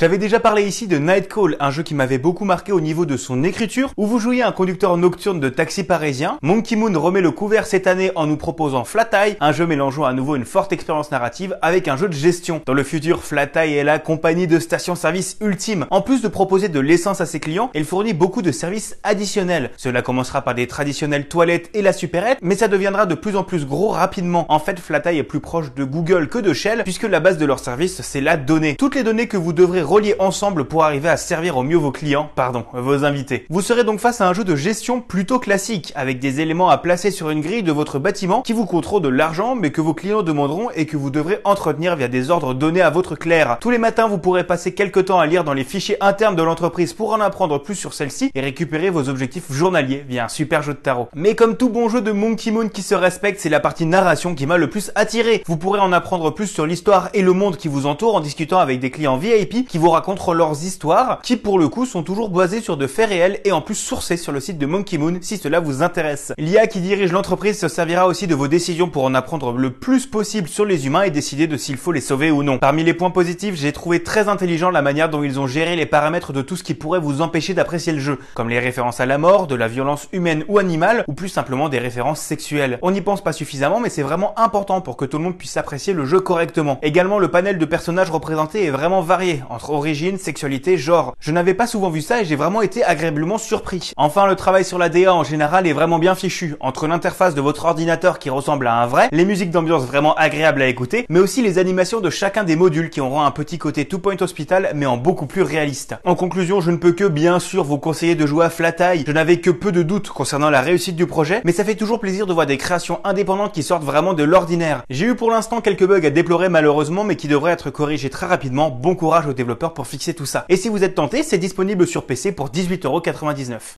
J'avais déjà parlé ici de Nightcall, un jeu qui m'avait beaucoup marqué au niveau de son écriture, où vous jouiez un conducteur nocturne de taxi parisien. Monkey Moon remet le couvert cette année en nous proposant Flat Eye, un jeu mélangeant à nouveau une forte expérience narrative avec un jeu de gestion. Dans le futur, Flat Eye est la compagnie de station-service ultime. En plus de proposer de l'essence à ses clients, elle fournit beaucoup de services additionnels. Cela commencera par des traditionnelles toilettes et la supérette, mais ça deviendra de plus en plus gros rapidement. En fait, Flat Eye est plus proche de Google que de Shell, puisque la base de leur service, c'est la donnée. Toutes les données que vous devrez relier ensemble pour arriver à servir au mieux vos clients, pardon, vos invités. Vous serez donc face à un jeu de gestion plutôt classique, avec des éléments à placer sur une grille de votre bâtiment qui vous coûteront de l'argent, mais que vos clients demanderont et que vous devrez entretenir via des ordres donnés à votre clerc. Tous les matins, vous pourrez passer quelques temps à lire dans les fichiers internes de l'entreprise pour en apprendre plus sur celle-ci et récupérer vos objectifs journaliers via un super jeu de tarot. Mais comme tout bon jeu de Monkey Moon qui se respecte, c'est la partie narration qui m'a le plus attiré. Vous pourrez en apprendre plus sur l'histoire et le monde qui vous entoure en discutant avec des clients VIP qui vous racontent leurs histoires, qui pour le coup sont toujours basées sur de faits réels et en plus sourcées sur le site de Monkey Moon si cela vous intéresse. L'IA qui dirige l'entreprise se servira aussi de vos décisions pour en apprendre le plus possible sur les humains et décider de s'il faut les sauver ou non. Parmi les points positifs, j'ai trouvé très intelligent la manière dont ils ont géré les paramètres de tout ce qui pourrait vous empêcher d'apprécier le jeu, comme les références à la mort, de la violence humaine ou animale, ou plus simplement des références sexuelles. On n'y pense pas suffisamment, mais c'est vraiment important pour que tout le monde puisse apprécier le jeu correctement. Également, le panel de personnages représentés est vraiment varié, entre origine, sexualité, genre. Je n'avais pas souvent vu ça et j'ai vraiment été agréablement surpris. Enfin, le travail sur la DA en général est vraiment bien fichu, entre l'interface de votre ordinateur qui ressemble à un vrai, les musiques d'ambiance vraiment agréables à écouter, mais aussi les animations de chacun des modules qui auront un petit côté Two Point Hospital, mais en beaucoup plus réaliste. En conclusion, je ne peux que bien sûr vous conseiller de jouer à Flat Eye. Je n'avais que peu de doutes concernant la réussite du projet, mais ça fait toujours plaisir de voir des créations indépendantes qui sortent vraiment de l'ordinaire. J'ai eu pour l'instant quelques bugs à déplorer malheureusement, mais qui devraient être corrigés très rapidement. Bon courage aux développeurs pour fixer tout ça. Et si vous êtes tenté, c'est disponible sur PC pour 18,99€.